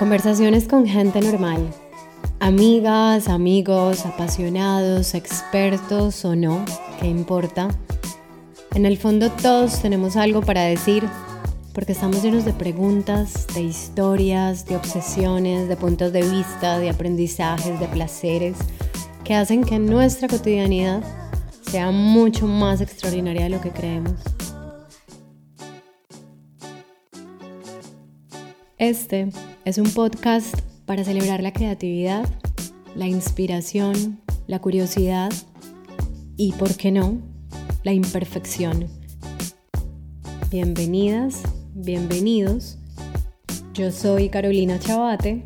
Conversaciones con gente normal. Amigas, amigos, apasionados, expertos o no, ¿qué importa? En el fondo todos tenemos algo para decir porque estamos llenos de preguntas, de historias, de obsesiones, de puntos de vista, de aprendizajes, de placeres que hacen que nuestra cotidianidad sea mucho más extraordinaria de lo que creemos. Este es un podcast para celebrar la creatividad, la inspiración, la curiosidad y, ¿por qué no?, la imperfección. Bienvenidas, bienvenidos. Yo soy Carolina Chabate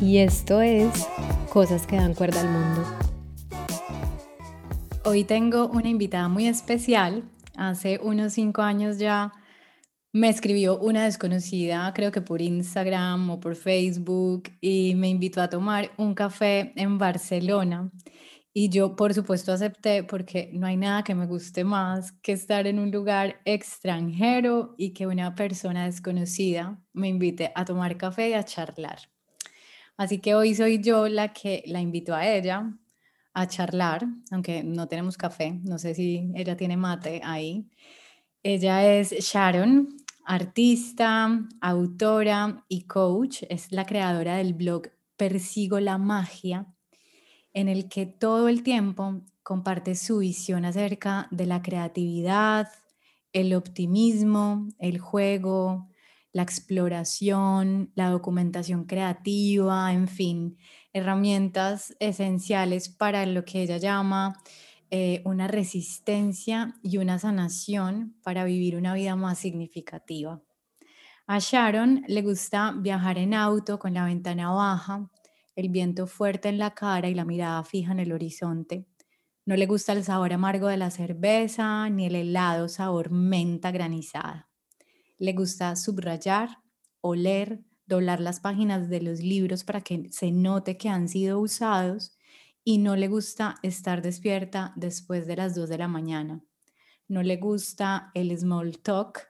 y esto es Cosas que dan cuerda al mundo. Hoy tengo una invitada muy especial. Hace unos cinco años ya me escribió una desconocida, creo que por Instagram o por Facebook, y me invitó a tomar un café en Barcelona. Y yo, por supuesto, acepté porque no hay nada que me guste más que estar en un lugar extranjero y que una persona desconocida me invite a tomar café y a charlar. Así que hoy soy yo la que la invito a ella a charlar, aunque no tenemos café, no sé si ella tiene mate ahí. Ella es Sharon, artista, autora y coach. Es la creadora del blog Persigo la Magia, en el que todo el tiempo comparte su visión acerca de la creatividad, el optimismo, el juego, la exploración, la documentación creativa, en fin, herramientas esenciales para lo que ella llama eh, una resistencia y una sanación para vivir una vida más significativa. A Sharon le gusta viajar en auto con la ventana baja, el viento fuerte en la cara y la mirada fija en el horizonte. No le gusta el sabor amargo de la cerveza ni el helado sabor menta granizada. Le gusta subrayar, oler, doblar las páginas de los libros para que se note que han sido usados y no le gusta estar despierta después de las 2 de la mañana. No le gusta el small talk,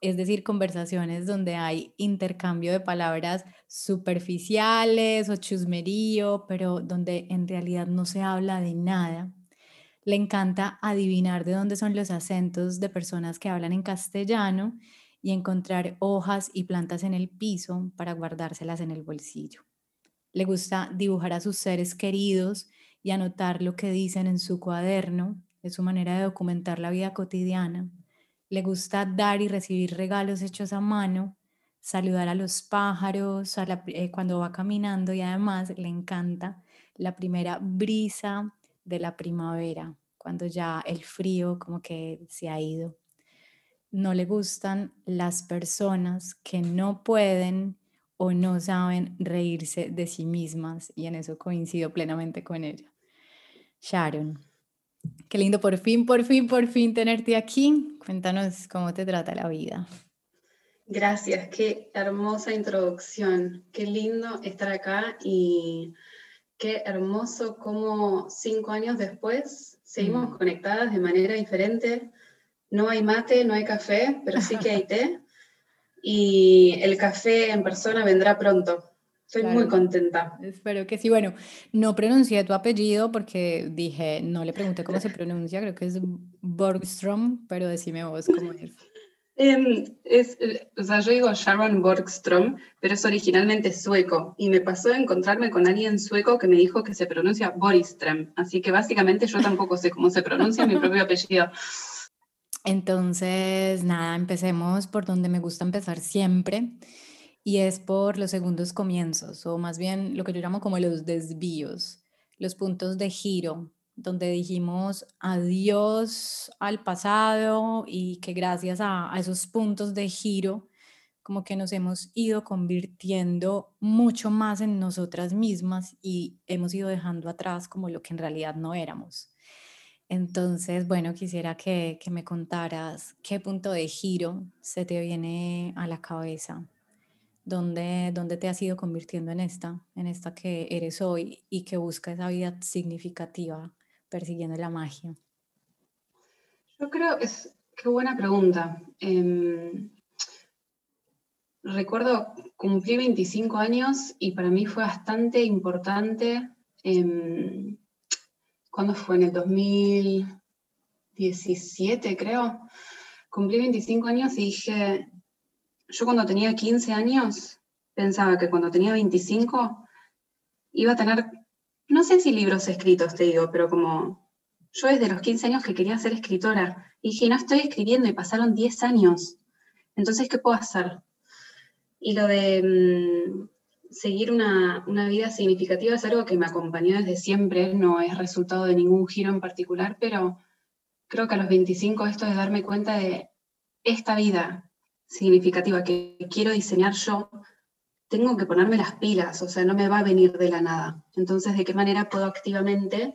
es decir, conversaciones donde hay intercambio de palabras superficiales o chusmerío, pero donde en realidad no se habla de nada. Le encanta adivinar de dónde son los acentos de personas que hablan en castellano y encontrar hojas y plantas en el piso para guardárselas en el bolsillo. Le gusta dibujar a sus seres queridos y anotar lo que dicen en su cuaderno. Es su manera de documentar la vida cotidiana. Le gusta dar y recibir regalos hechos a mano, saludar a los pájaros eh, cuando va caminando y además le encanta la primera brisa de la primavera, cuando ya el frío como que se ha ido. No le gustan las personas que no pueden o no saben reírse de sí mismas y en eso coincido plenamente con ella. Sharon, qué lindo por fin, por fin, por fin tenerte aquí. Cuéntanos cómo te trata la vida. Gracias, qué hermosa introducción. Qué lindo estar acá y qué hermoso cómo cinco años después seguimos mm. conectadas de manera diferente. No hay mate, no hay café, pero sí que hay té. Y el café en persona vendrá pronto. Estoy muy contenta. Espero que sí. Bueno, no pronuncié tu apellido porque dije, no le pregunté cómo se pronuncia, creo que es Borgstrom, pero decime vos cómo es. Em, es, o sea, yo digo Sharon Borgstrom, pero es originalmente sueco. Y me pasó de encontrarme con alguien sueco que me dijo que se pronuncia Boriström. Así que básicamente yo tampoco sé cómo se pronuncia mi propio apellido. Entonces, nada, empecemos por donde me gusta empezar siempre y es por los segundos comienzos, o más bien lo que yo llamo como los desvíos, los puntos de giro, donde dijimos adiós al pasado y que gracias a, a esos puntos de giro, como que nos hemos ido convirtiendo mucho más en nosotras mismas y hemos ido dejando atrás como lo que en realidad no éramos. Entonces, bueno, quisiera que, que me contaras qué punto de giro se te viene a la cabeza ¿Dónde, ¿Dónde, te has ido convirtiendo en esta, en esta que eres hoy y que busca esa vida significativa persiguiendo la magia? Yo creo, es, qué buena pregunta. Em, recuerdo, cumplí 25 años y para mí fue bastante importante. Eh, ¿Cuándo fue? En el 2017, creo. Cumplí 25 años y dije, yo cuando tenía 15 años pensaba que cuando tenía 25 iba a tener, no sé si libros escritos, te digo, pero como yo desde los 15 años que quería ser escritora, y dije, no estoy escribiendo y pasaron 10 años, entonces, ¿qué puedo hacer? Y lo de mm, seguir una, una, vida significativa es algo que me acompañó desde siempre, no es resultado de ningún giro en particular, pero creo que a los 25 esto de darme cuenta de esta vida significativa que quiero diseñar yo, tengo que ponerme las pilas, o sea, no me va a venir de la nada. Entonces, ¿de qué manera puedo activamente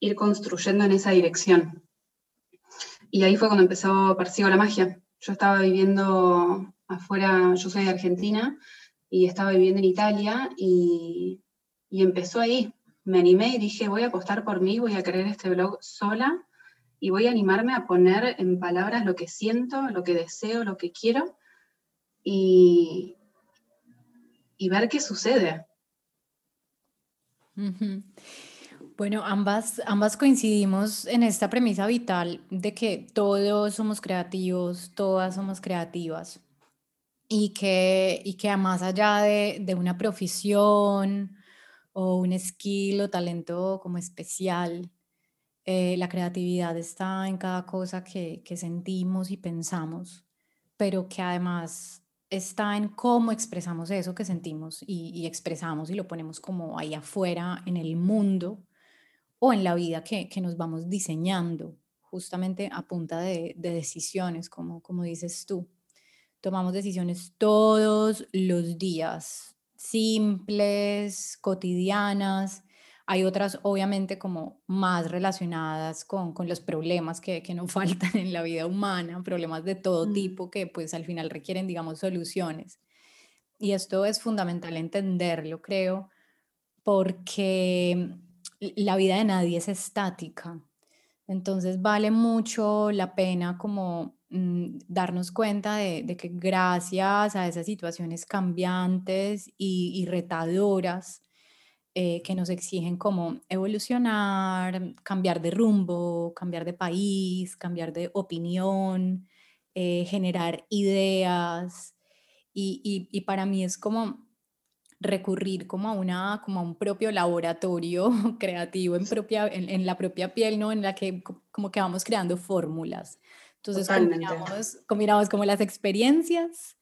ir construyendo en esa dirección? Y ahí fue cuando empezó Persigo la Magia. Yo estaba viviendo afuera, yo soy de Argentina, y estaba viviendo en Italia, y, y empezó ahí. Me animé y dije, voy a apostar por mí, voy a crear este blog sola, y voy a animarme a poner en palabras lo que siento, lo que deseo, lo que quiero y, y ver qué sucede. Bueno, ambas, ambas coincidimos en esta premisa vital de que todos somos creativos, todas somos creativas y que, y que más allá de, de una profesión o un skill o talento como especial, eh, la creatividad está en cada cosa que, sentimos y pensamos, pero que además está en cómo expresamos eso que sentimos y, expresamos y lo ponemos como ahí afuera en el mundo o en la vida que, nos vamos diseñando justamente a punta de, de decisiones, como, como dices tú. Tomamos decisiones todos los días, simples, cotidianas, hay otras, obviamente, como más relacionadas con, con los problemas que, que, no faltan en la vida humana, problemas de todo mm. tipo que pues al final requieren, digamos, soluciones. Y esto es fundamental entenderlo, creo, porque la vida de nadie es estática. Entonces vale mucho la pena como mm, darnos cuenta de, de, que gracias a esas situaciones cambiantes y, y retadoras, eh, que nos exigen como evolucionar, cambiar de rumbo, cambiar de país, cambiar de opinión, eh, generar ideas. Y, y, para mí es como recurrir como a, una, como a un propio laboratorio creativo en, propia, en, la propia piel, ¿no? En la que como que vamos creando fórmulas. Entonces combinamos, combinamos como las experiencias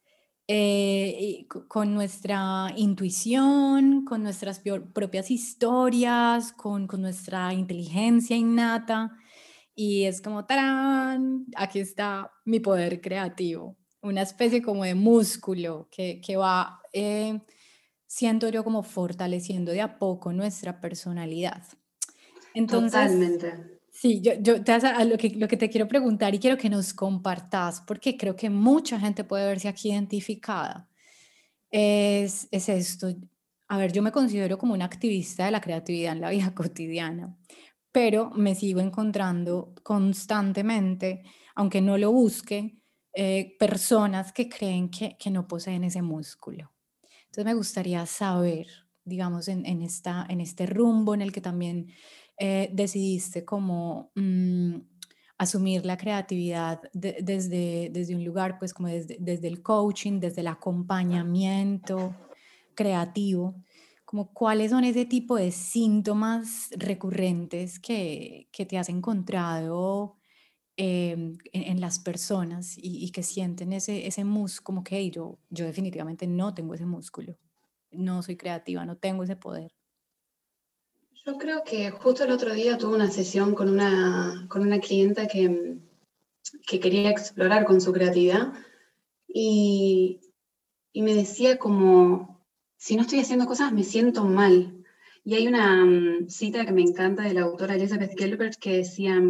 eh, con nuestra intuición, con nuestras propias historias, con, con, nuestra inteligencia innata. Y es como, ¡tarán! Aquí está mi poder creativo, una especie como de músculo que, que va, eh, siento yo, como fortaleciendo de a poco nuestra personalidad. Entonces, Totalmente. Sí, yo, yo te, lo, que, lo que te quiero preguntar y quiero que nos compartas, porque creo que mucha gente puede verse aquí identificada, es, es esto. A ver, yo me considero como una activista de la creatividad en la vida cotidiana, pero me sigo encontrando constantemente, aunque no lo busque, eh, personas que creen que, que, no poseen ese músculo. Entonces me gustaría saber, digamos, en, en, esta, en este rumbo en el que también eh, decidiste como mm, asumir la creatividad desde, desde un lugar, pues como desde, desde el coaching, desde el acompañamiento creativo, como cuáles son ese tipo de síntomas recurrentes que, que te has encontrado em, en, las personas y, que sienten ese, ese músculo, como que yo, yo definitivamente no tengo ese músculo, no soy creativa, no tengo ese poder. Yo creo que justo el otro día tuve una sesión con una, con una clienta que, que quería explorar con su creatividad y, y, me decía como, si no estoy haciendo cosas me siento mal. Y hay una mm, cita que me encanta de la autora Elizabeth Gilbert que decía,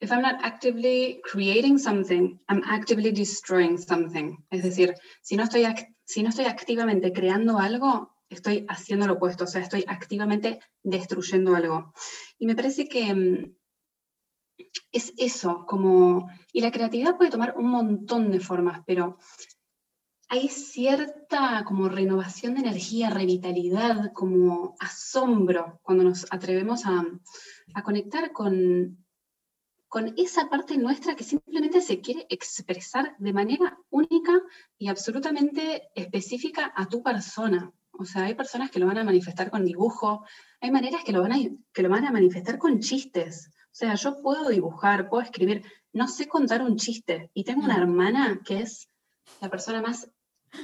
If I'm not actively creating something, I'm actively destroying something. Es decir, si no estoy, si no estoy activamente creando algo, estoy haciendo lo opuesto, o sea, estoy activamente destruyendo algo. Y me parece que mm, es eso, como, y la creatividad puede tomar un montón de formas, pero hay cierta como renovación de energía, revitalidad, como asombro cuando nos atrevemos a, conectar con, con esa parte nuestra que simplemente se quiere expresar de manera única y absolutamente específica a tu persona. O sea, hay personas que lo van a manifestar con dibujo, hay maneras que lo van a, que lo van a manifestar con chistes. O sea, yo puedo dibujar, puedo escribir, no sé contar un chiste. Y tengo una mm. hermana que es la persona más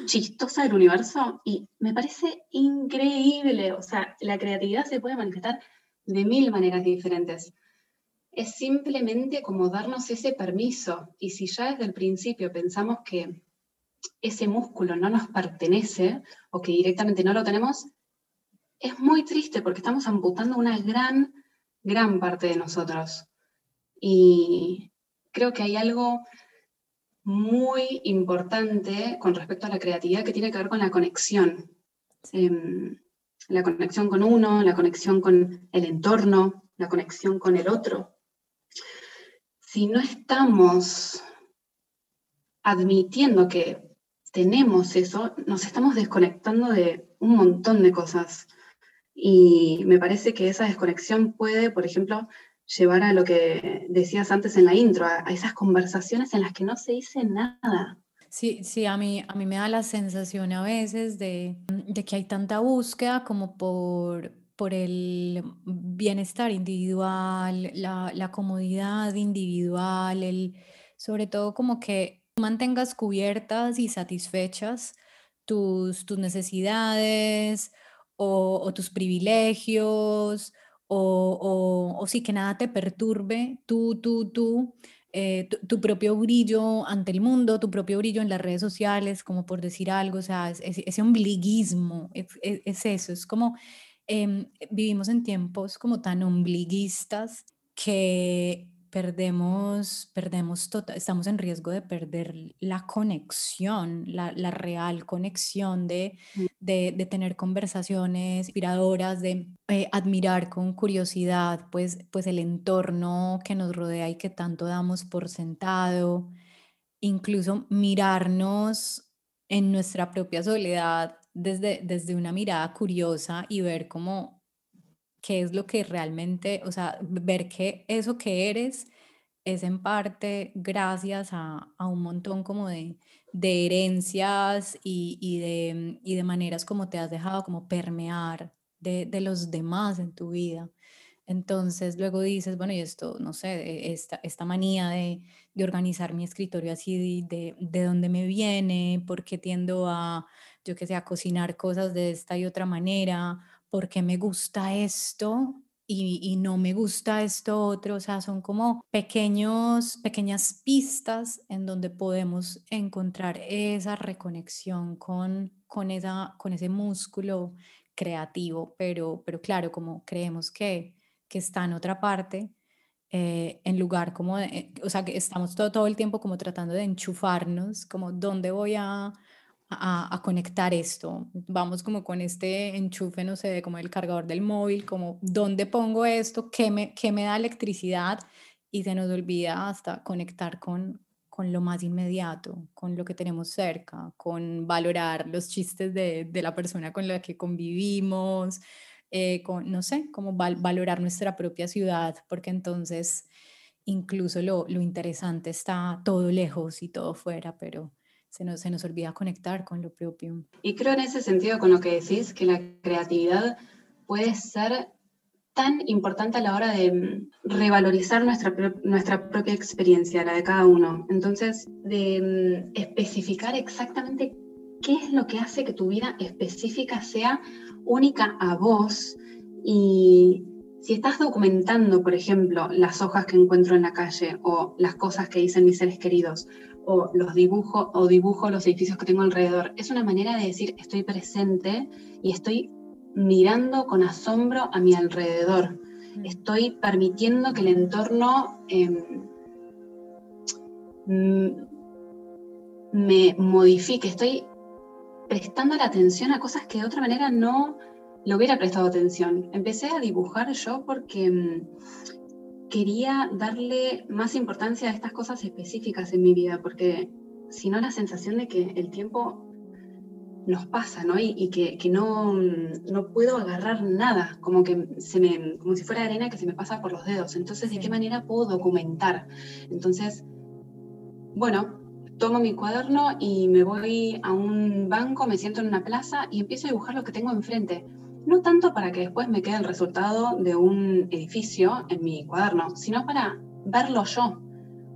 chistosa del universo y me parece increíble. O sea, la creatividad se puede manifestar de mil maneras diferentes. Es simplemente como darnos ese permiso. Y si ya desde el principio pensamos que ese músculo no nos pertenece o que directamente no lo tenemos, es muy triste porque estamos amputando una gran, gran parte de nosotros. Y creo que hay algo muy importante con respecto a la creatividad que tiene que ver con la conexión. Em, la conexión con uno, la conexión con el entorno, la conexión con el otro. Si no estamos admitiendo que tenemos eso, nos estamos desconectando de un montón de cosas. Y me parece que esa desconexión puede, por ejemplo, llevar a lo que decías antes en la intro, a, esas conversaciones en las que no se dice nada. Sí, sí, a mí, a mí me da la sensación a veces de, de que hay tanta búsqueda como por, por el bienestar individual, la, la, comodidad individual, el, sobre todo como que mantengas cubiertas y satisfechas tus, tus necesidades o, o tus privilegios o, o, sí que nada te perturbe, tú, tú, tú, eh, tu, propio brillo ante el mundo, tu propio brillo en las redes sociales, como por decir algo, o sea, ese ombliguismo, es, eso, es como em, vivimos en tiempos como tan ombliguistas que perdemos, perdemos tota, estamos en riesgo de perder la conexión, la, la real conexión de, mm. de, de, tener conversaciones inspiradoras, de eh, admirar con curiosidad pues, pues el entorno que nos rodea y que tanto damos por sentado, incluso mirarnos en nuestra propia soledad desde, desde una mirada curiosa y ver cómo qué es lo que realmente, o sea, ver que eso que eres es en parte gracias a, un montón como de, herencias y, de, y, de, maneras como te has dejado como permear de, los demás en tu vida. Entonces luego dices, bueno, y esto, no sé, esta, esta manía de, organizar mi escritorio así, de, de dónde me viene, por qué tiendo a, yo que sé, a cocinar cosas de esta y otra manera, por qué me gusta esto y, no me gusta esto otro, o sea, son como pequeños, pequeñas pistas en donde podemos encontrar esa reconexión con, con, esa, con ese músculo creativo, pero, pero claro, como creemos que, que está en otra parte, eh, en lugar como, de, o sea, que estamos todo, todo el tiempo como tratando de enchufarnos, como dónde voy a a, conectar esto. Vamos como con este enchufe, no sé, como el cargador del móvil, como dónde pongo esto, qué me, qué me da electricidad y se nos olvida hasta conectar con, con lo más inmediato, con lo que tenemos cerca, con valorar los chistes de, de la persona con la que convivimos, eh, con, no sé, como valorar nuestra propia ciudad, porque entonces incluso lo, lo interesante está todo lejos y todo fuera, pero se nos, se nos olvida conectar con lo propio. Y creo en ese sentido con lo que decís, que la creatividad puede ser tan importante a la hora de mm, revalorizar nuestra, nuestra propia experiencia, la de cada uno. Entonces, de mm, especificar exactamente qué es lo que hace que tu vida específica sea única a vos y si estás documentando, por ejemplo, las hojas que encuentro en la calle o las cosas que dicen mis seres queridos o los dibujo o dibujo los edificios que tengo alrededor. Es una manera de decir estoy presente y estoy mirando con asombro a mi alrededor. Mm. Estoy permitiendo que el entorno em, me modifique. Estoy prestando la atención a cosas que de otra manera no le hubiera prestado atención. Empecé a dibujar yo porque em, quería darle más importancia a estas cosas específicas en mi vida, porque si no la sensación de que el tiempo nos pasa, ¿no? Y, que, no, no, puedo agarrar nada, como que se me, como si fuera arena que se me pasa por los dedos. Entonces, ¿de qué manera puedo documentar? Entonces, bueno, tomo mi cuaderno y me voy a un banco, me siento en una plaza y empiezo a dibujar lo que tengo enfrente. No tanto para que después me quede el resultado de un edificio en mi cuaderno, sino para verlo yo,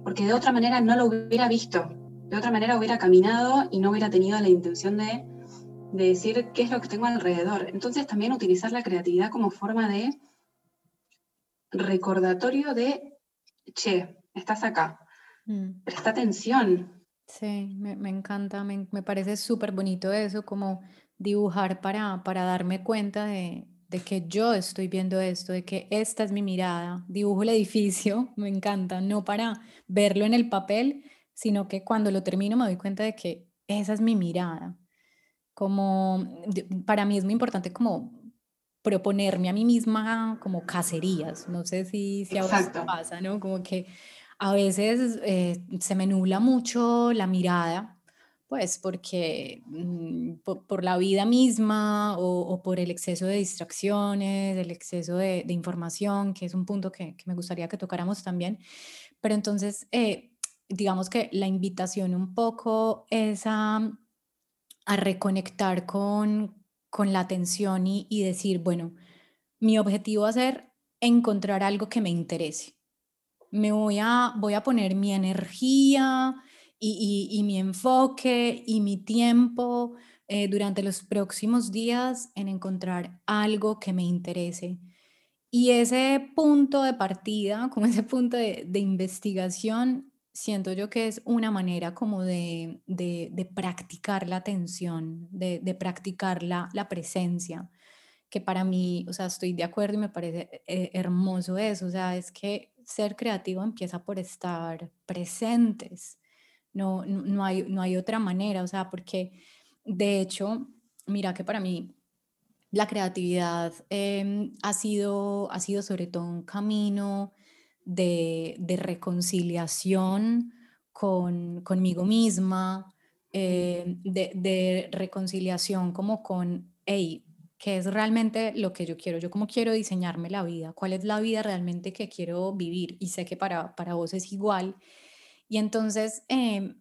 porque de otra manera no lo hubiera visto, de otra manera hubiera caminado y no hubiera tenido la intención de de decir qué es lo que tengo alrededor. Entonces también utilizar la creatividad como forma de recordatorio de, che, estás acá, mm. presta atención. Sí, me, encanta, me, parece súper bonito eso, como dibujar para, para darme cuenta de, de que yo estoy viendo esto, de que esta es mi mirada. Dibujo el edificio, me encanta, no para verlo en el papel, sino que cuando lo termino me doy cuenta de que esa es mi mirada como para mí es muy importante como proponerme a mí misma como cacerías, no sé si, si a vos pasa, ¿no? Como que a veces eh, se me nubla mucho la mirada, pues porque mm, por, la vida misma o, por el exceso de distracciones, el exceso de, información, que es un punto que, me gustaría que tocáramos también. Pero entonces, eh, digamos que la invitación un poco es a reconectar con, con la atención y, decir, bueno, mi objetivo va a ser encontrar algo que me interese. Me voy a, voy a poner mi energía y, mi enfoque y mi tiempo eh, durante los próximos días en encontrar algo que me interese. Y ese punto de partida, como ese punto de, de investigación, siento yo que es una manera como de, practicar la atención, de, practicar la, presencia, que para mí, o sea, estoy de acuerdo y me parece eh, hermoso eso, o sea, es que ser creativo empieza por estar presentes, no, no, hay, no hay otra manera, o sea, porque de hecho, mira que para mí la creatividad em, ha, sido, ha sido sobre todo un camino de, reconciliación con, conmigo misma, eh, de, reconciliación como con, hey, ¿qué es realmente lo que yo quiero? Yo cómo quiero diseñarme la vida, cuál es la vida realmente que quiero vivir y sé que para, para vos es igual. Y entonces em,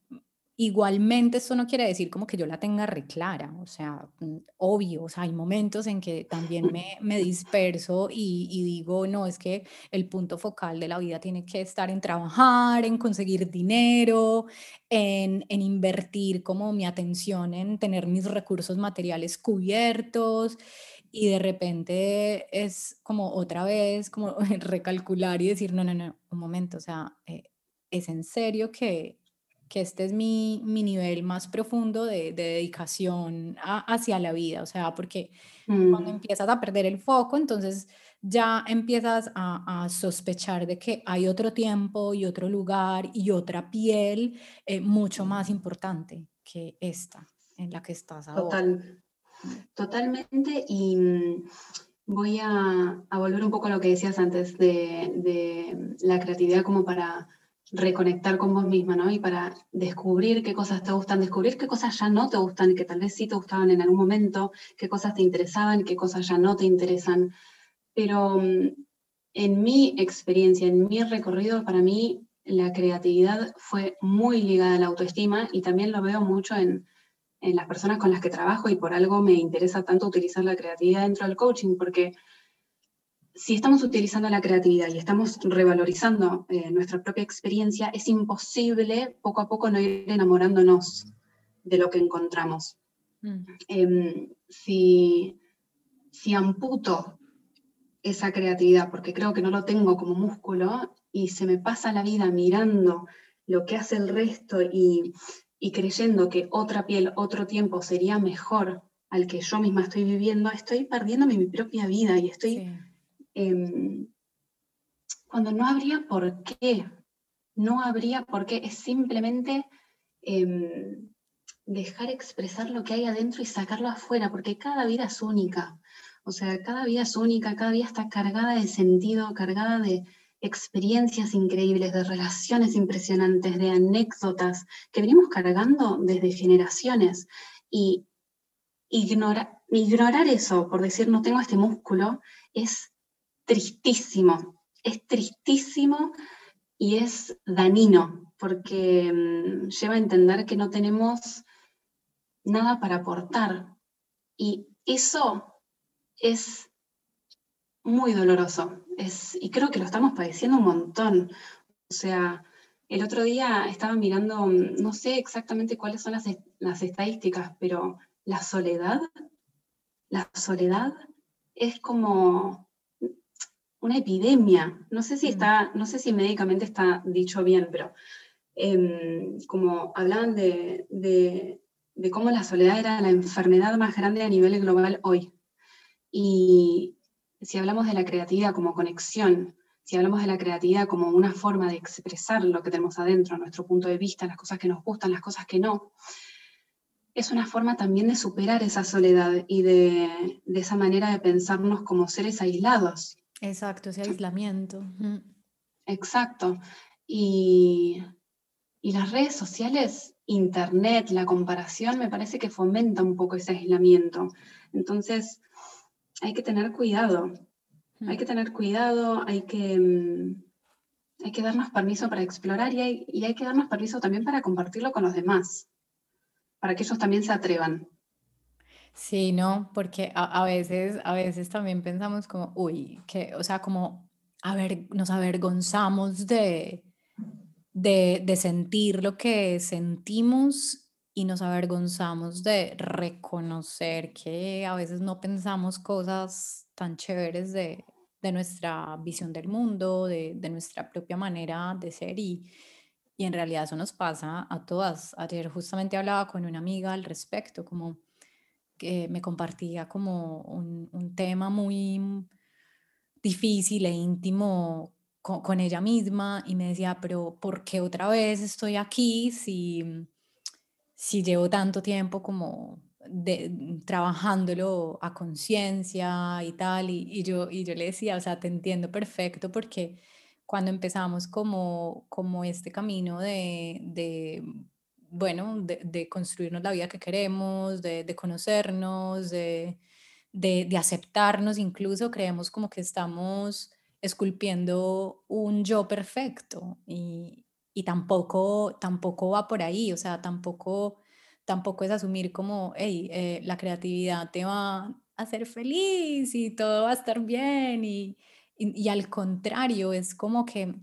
Igualmente, esto no quiere decir como que yo la tenga reclara, o sea, mm, obvio, o sea, hay momentos en que también me, me disperso y, digo, no, es que el punto focal de la vida tiene que estar en trabajar, en conseguir dinero, en, en invertir como mi atención en tener mis recursos materiales cubiertos y de repente es como otra vez, como recalcular y decir, no, no, no, un momento, o sea, eh, es en serio que que este es mi, mi nivel más profundo de, dedicación hacia la vida, o sea, porque cuando mm. empiezas a perder el foco, entonces ya empiezas a, sospechar de que hay otro tiempo y otro lugar y otra piel eh, mucho más importante que esta en la que estás ahora. Total, totalmente, y mm, voy a, a, volver un poco a lo que decías antes de, de la creatividad como para reconectar con vos misma, ¿no? Y para descubrir qué cosas te gustan, descubrir qué cosas ya no te gustan y que tal vez sí te gustaban en algún momento, qué cosas te interesaban, qué cosas ya no te interesan. Pero mm, en mi experiencia, en mi recorrido, para mí la creatividad fue muy ligada a la autoestima y también lo veo mucho en, en las personas con las que trabajo y por algo me interesa tanto utilizar la creatividad dentro del coaching, porque si estamos utilizando la creatividad y estamos revalorizando eh, nuestra propia experiencia, es imposible poco a poco no ir enamorándonos de lo que encontramos. Mm. Em, si, si amputo esa creatividad, porque creo que no lo tengo como músculo, y se me pasa la vida mirando lo que hace el resto y, creyendo que otra piel, otro tiempo sería mejor al que yo misma estoy viviendo, estoy perdiéndome mi propia vida y estoy Em, cuando no habría por qué, no habría por qué, es simplemente em, dejar expresar lo que hay adentro y sacarlo afuera, porque cada vida es única. O sea, cada vida es única, cada vida está cargada de sentido, cargada de experiencias increíbles, de relaciones impresionantes, de anécdotas que venimos cargando desde generaciones. Y ignorar eso por decir no tengo este músculo es tristísimo, es tristísimo y es dañino porque mm, lleva a entender que no tenemos nada para aportar. Y eso es muy doloroso. Es, y creo que lo estamos padeciendo un montón. O sea, el otro día estaba mirando, mm, no sé exactamente cuáles son las, las estadísticas, pero la soledad, la soledad es como una epidemia. No sé si mm. está, no sé si médicamente está dicho bien, pero em, como hablaban de, de cómo la soledad era la enfermedad más grande a nivel global hoy. Y si hablamos de la creatividad como conexión, si hablamos de la creatividad como una forma de expresar lo que tenemos adentro, nuestro punto de vista, las cosas que nos gustan, las cosas que no, es una forma también de superar esa soledad y de, esa manera de pensarnos como seres aislados. Exacto, ese aislamiento. Exacto. Y, y las redes sociales Internet, la comparación, me parece que fomenta un poco ese aislamiento. Entonces, hay que tener cuidado. Hay que tener cuidado, hay que, mm, hay que darnos permiso para explorar y hay, y hay que darnos permiso también para compartirlo con los demás, para que ellos también se atrevan. Sí, no, porque a, veces, a veces también pensamos como, uy, que, o sea, como, a ver, nos avergonzamos de, de, sentir lo que sentimos y nos avergonzamos de reconocer que a veces no pensamos cosas tan chéveres de, nuestra visión del mundo, de, nuestra propia manera de ser y, y en realidad eso nos pasa a todas. Ayer justamente hablaba con una amiga al respecto, como que me compartía como un, un tema muy difícil e íntimo con, ella misma y me decía, pero ¿por qué otra vez estoy aquí si, si llevo tanto tiempo como de, trabajándolo a conciencia y tal? Y, yo, y yo le decía, o sea, te entiendo perfecto porque cuando empezamos como, como este camino de, de bueno, de, de, construirnos la vida que queremos, de, conocernos, de, de, aceptarnos, incluso creemos como que estamos esculpiendo un yo perfecto y, tampoco, tampoco va por ahí, o sea, tampoco, tampoco es asumir como, hey, eh, la creatividad te va a hacer feliz y todo va a estar bien y, y, al contrario, es como que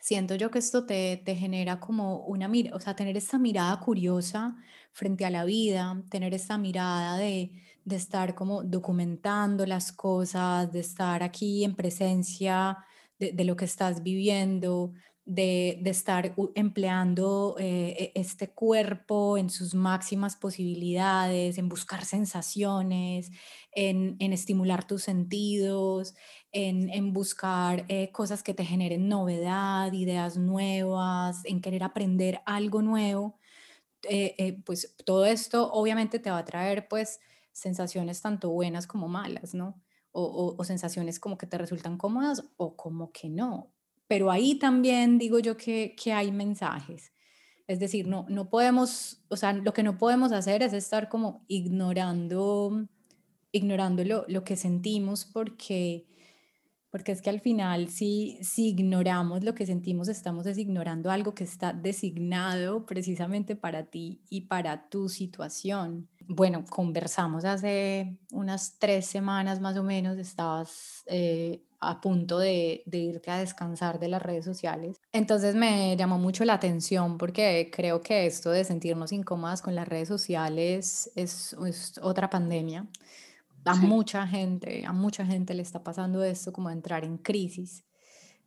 siento yo que esto te, te genera como una mira, o sea, tener esta mirada curiosa frente a la vida, tener esta mirada de, de estar como documentando las cosas, de estar aquí en presencia de, lo que estás viviendo, de, estar empleando eh, e, este cuerpo en sus máximas posibilidades, en buscar sensaciones, en, estimular tus sentidos, en, buscar eh, cosas que te generen novedad, ideas nuevas, en querer aprender algo nuevo. Eh, pues todo esto obviamente te va a traer pues sensaciones tanto buenas como malas, ¿no? O, sensaciones como que te resultan cómodas o como que no. Pero ahí también digo yo que, que hay mensajes. Es decir, no, no podemos, o sea, lo que no podemos hacer es estar como ignorando, ignorando lo, que sentimos porque, porque es que al final si, si ignoramos lo que sentimos, estamos designorando algo que está designado precisamente para ti y para tu situación bueno, conversamos hace unas tres semanas más o menos, estabas eh, a punto de, irte a descansar de las redes sociales. Entonces me llamó mucho la atención porque creo que esto de sentirnos incómodas con las redes sociales es, otra pandemia. A mucha gente, a mucha gente le está pasando esto como entrar en crisis.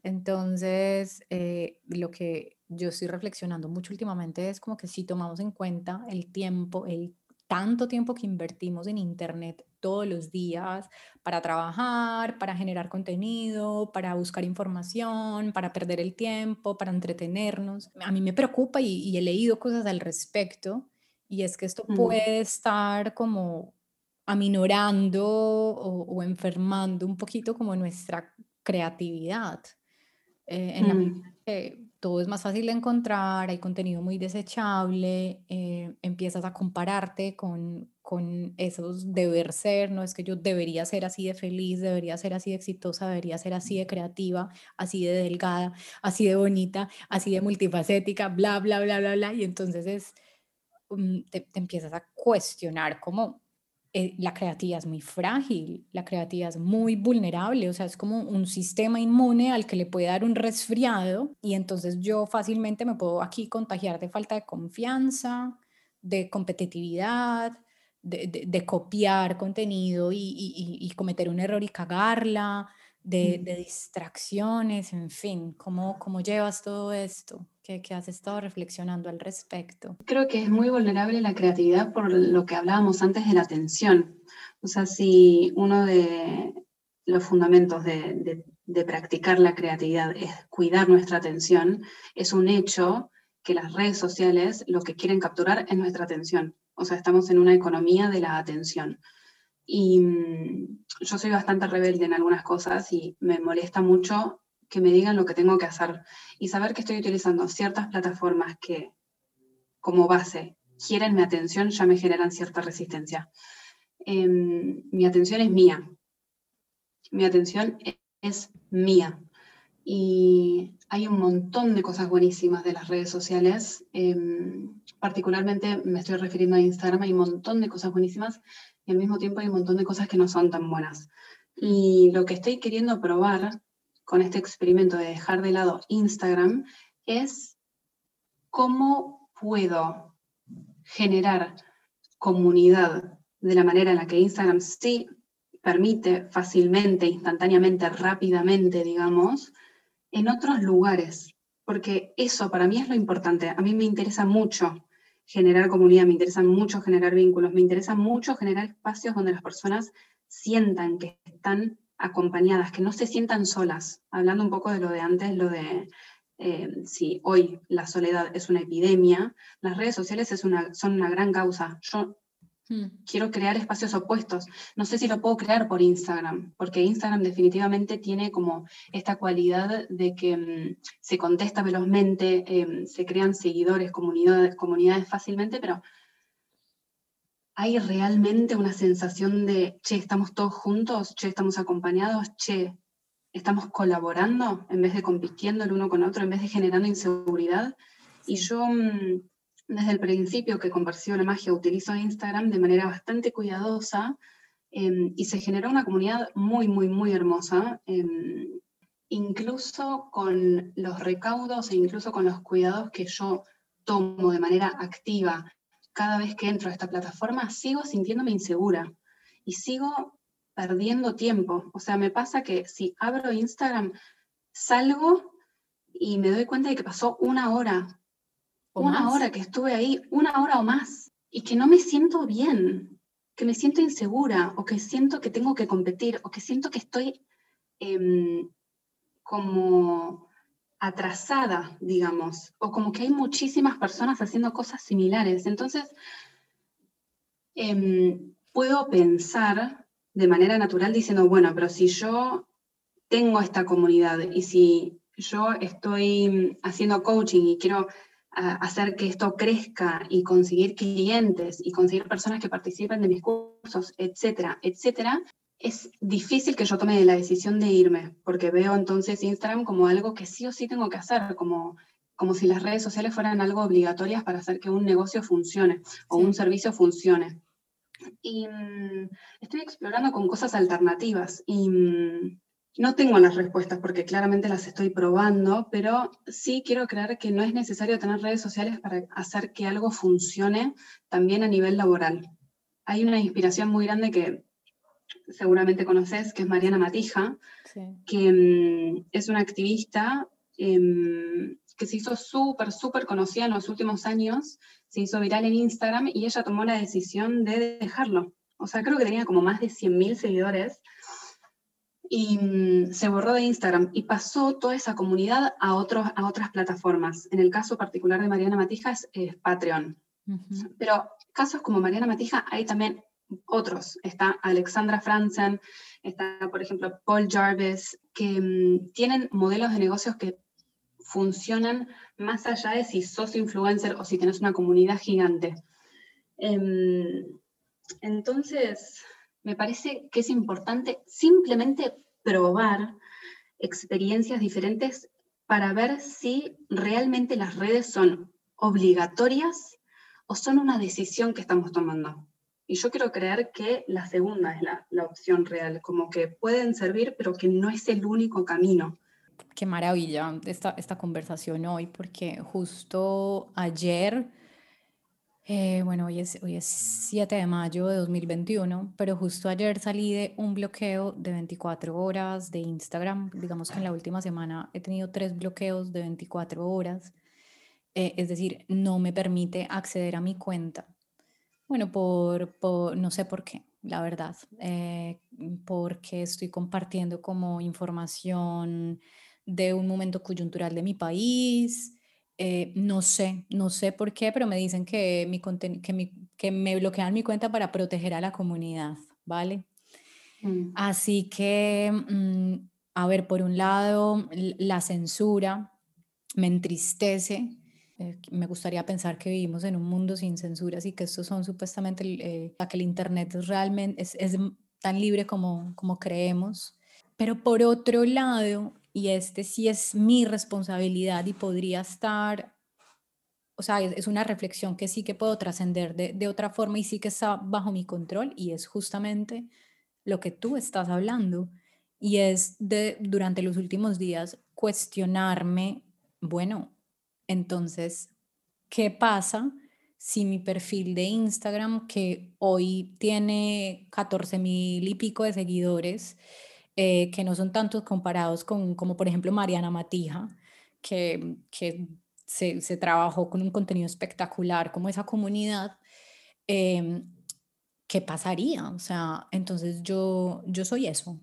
Entonces, eh, lo que yo estoy reflexionando mucho últimamente es como que si tomamos en cuenta el tiempo, el tanto tiempo que invertimos en Internet todos los días para trabajar, para generar contenido, para buscar información, para perder el tiempo, para entretenernos. A mí me preocupa y, he leído cosas al respecto y es que esto mm. puede estar como aminorando o, enfermando un poquito como nuestra creatividad. Eh, en la mm. que todo es más fácil de encontrar, hay contenido muy desechable, eh, empiezas a compararte con, con esos deber ser, no es que yo debería ser así de feliz, debería ser así de exitosa, debería ser así de creativa, así de delgada, así de bonita, así de multifacética, bla, bla, bla, bla, bla. Y entonces es, mm, te, te empiezas a cuestionar como eh, la creatividad es muy frágil, la creatividad es muy vulnerable, o sea, es como un sistema inmune al que le puede dar un resfriado y entonces yo fácilmente me puedo aquí contagiar de falta de confianza, de competitividad, de, copiar contenido y, cometer un error y cagarla, de, distracciones, en fin, ¿cómo, ¿cómo llevas todo esto? ¿Qué, ¿Qué has estado reflexionando al respecto? Creo que es muy vulnerable la creatividad por lo que hablábamos antes de la atención. O sea, si uno de los fundamentos de, de practicar la creatividad es cuidar nuestra atención, es un hecho que las redes sociales lo que quieren capturar es nuestra atención. O sea, estamos en una economía de la atención. Y mm, yo soy bastante rebelde en algunas cosas y me molesta mucho que me digan lo que tengo que hacer y saber que estoy utilizando ciertas plataformas que como base quieren mi atención ya me generan cierta resistencia. Em, mi atención es mía. Mi atención es mía. Y hay un montón de cosas buenísimas de las redes sociales. Em, particularmente me estoy refiriendo a Instagram. Hay un montón de cosas buenísimas y al mismo tiempo hay un montón de cosas que no son tan buenas. Y lo que estoy queriendo probar con este experimento de dejar de lado Instagram es cómo puedo generar comunidad de la manera en la que Instagram sí permite fácilmente, instantáneamente, rápidamente, digamos, en otros lugares. Porque eso para mí es lo importante. A mí me interesa mucho generar comunidad, me interesa mucho generar vínculos, me interesa mucho generar espacios donde las personas sientan que están acompañadas, que no se sientan solas. Hablando un poco de lo de antes, lo de eh, si hoy la soledad es una epidemia, las redes sociales es una, son una gran causa. Yo Hmm. Quiero crear espacios opuestos. No sé si lo puedo crear por Instagram, porque Instagram definitivamente tiene como esta cualidad de que mm, se contesta velozmente, em, se crean seguidores, comunidades, comunidades fácilmente, pero hay realmente una sensación de, che, estamos todos juntos, che, estamos acompañados, che, estamos colaborando en vez de compitiendo el uno con otro, en vez de generando inseguridad. Y yo mm, desde el principio que con la Magia utilizo Instagram de manera bastante cuidadosa em, y se generó una comunidad muy, muy, muy hermosa, em, incluso con los recaudos e incluso con los cuidados que yo tomo de manera activa cada vez que entro a esta plataforma, sigo sintiéndome insegura y sigo perdiendo tiempo. O sea, me pasa que si abro Instagram, salgo y me doy cuenta de que pasó una hora una hora que estuve ahí, una hora o más, y que no me siento bien, que me siento insegura, o que siento que tengo que competir, o que siento que estoy em, como atrasada, digamos, o como que hay muchísimas personas haciendo cosas similares. Entonces, em, puedo pensar de manera natural diciendo, bueno, pero si yo tengo esta comunidad y si yo estoy haciendo coaching y quiero hacer que esto crezca y conseguir clientes y conseguir personas que participen de mis cursos, etcétera, etcétera, es difícil que yo tome la decisión de irme, porque veo entonces Instagram como algo que sí o sí tengo que hacer, como, como si las redes sociales fueran algo obligatorias para hacer que un negocio funcione o un servicio funcione. Y mm, estoy explorando con cosas alternativas y mm, no tengo las respuestas porque claramente las estoy probando, pero sí quiero creer que no es necesario tener redes sociales para hacer que algo funcione también a nivel laboral. Hay una inspiración muy grande que seguramente conoces, que es Mariana Matija, que mm, es una activista em, que se hizo súper, súper conocida en los últimos años, se hizo viral en Instagram y ella tomó la decisión de dejarlo. O sea, creo que tenía como más de 100.000 seguidores y mm, se borró de Instagram y pasó toda esa comunidad a, otros, a otras plataformas. En el caso particular de Mariana Matija es, Patreon. Pero casos como Mariana Matija hay también otros. Está Alexandra Franzen, está por ejemplo Paul Jarvis, que mm, tienen modelos de negocios que funcionan más allá de si sos influencer o si tenés una comunidad gigante. Em, entonces, me parece que es importante simplemente probar experiencias diferentes para ver si realmente las redes son obligatorias o son una decisión que estamos tomando. Y yo quiero creer que la segunda es la, la opción real, como que pueden servir, pero que no es el único camino. Qué maravilla esta, esta conversación hoy, porque justo ayer eh, bueno, hoy es, hoy es 7 de mayo de 2021, pero justo ayer salí de un bloqueo de 24 horas de Instagram. Digamos que en la última semana he tenido tres bloqueos de 24 horas. Eh, es decir, no me permite acceder a mi cuenta. Bueno, por, por no sé por qué, la verdad. Eh, porque estoy compartiendo como información de un momento coyuntural de mi país eh, no sé, no sé por qué, pero me dicen que, mi que, que me bloquean mi cuenta para proteger a la comunidad, ¿vale? Mm. Así que, mm, a ver, por un lado, la censura me entristece. Eh, me gustaría pensar que vivimos en un mundo sin censuras y que estos son supuestamente, eh, que el Internet es realmente es, es tan libre como, como creemos. Pero por otro lado, y este sí es mi responsabilidad y podría estar, o sea, es, una reflexión que sí que puedo trascender de, de, otra forma y sí que está bajo mi control y es justamente lo que tú estás hablando y es de durante los últimos días cuestionarme, bueno, entonces, ¿qué pasa? si mi perfil de Instagram, que hoy tiene 14 mil y pico de seguidores, eh, que no son tantos comparados con, como por ejemplo Mariana Matija, que, que se, trabajó con un contenido espectacular como esa comunidad, eh, ¿qué pasaría? O sea, entonces yo, yo soy eso.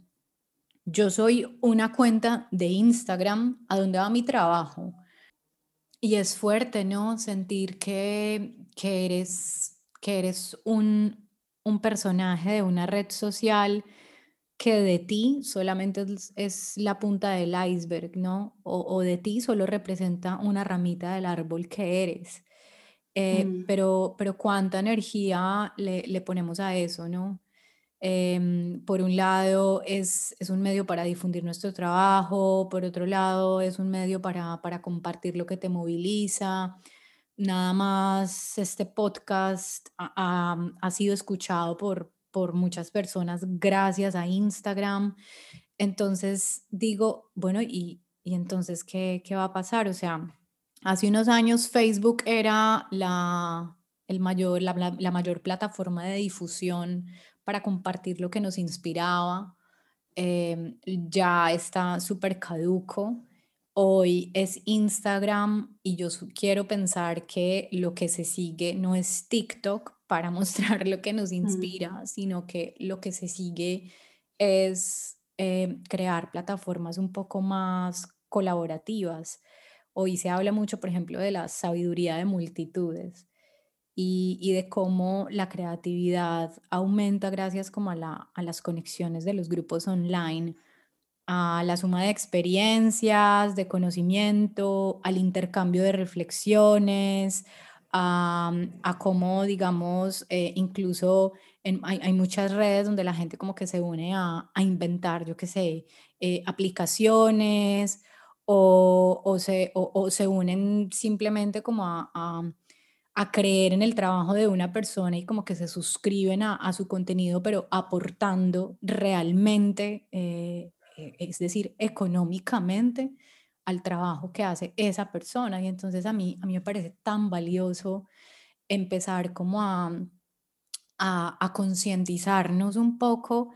Yo soy una cuenta de Instagram a donde va mi trabajo. Y es fuerte, ¿no? Sentir que, que eres, que eres un, un personaje de una red social que de ti solamente es, la punta del iceberg, ¿no? O, de ti solo representa una ramita del árbol que eres. Eh, mm. pero, pero cuánta energía le, ponemos a eso, ¿no? Em, por un lado es, es, un medio para difundir nuestro trabajo, por otro lado es un medio para, para compartir lo que te moviliza. Nada más este podcast ha, ha sido escuchado por, por muchas personas gracias a Instagram. Entonces digo, bueno, ¿y, y entonces ¿qué, qué va a pasar? O sea, hace unos años Facebook era la, el mayor, la, la, mayor plataforma de difusión para compartir lo que nos inspiraba. Em, ya está súper caduco. Hoy es Instagram y yo quiero pensar que lo que se sigue no es TikTok, para mostrar lo que nos inspira, sino que lo que se sigue es eh, crear plataformas un poco más colaborativas. Hoy se habla mucho, por ejemplo, de la sabiduría de multitudes y, y de cómo la creatividad aumenta gracias como a, la, a las conexiones de los grupos online, a la suma de experiencias, de conocimiento, al intercambio de reflexiones, a, cómo, digamos, eh, incluso hay, muchas redes donde la gente como que se une a, inventar, yo qué sé, eh, aplicaciones o, o, se, o, se, unen simplemente como a, a, creer en el trabajo de una persona y como que se suscriben a, su contenido, pero aportando realmente, eh, es decir, económicamente al trabajo que hace esa persona. Y entonces a mí, a mí me parece tan valioso empezar como a, a, a concientizarnos un poco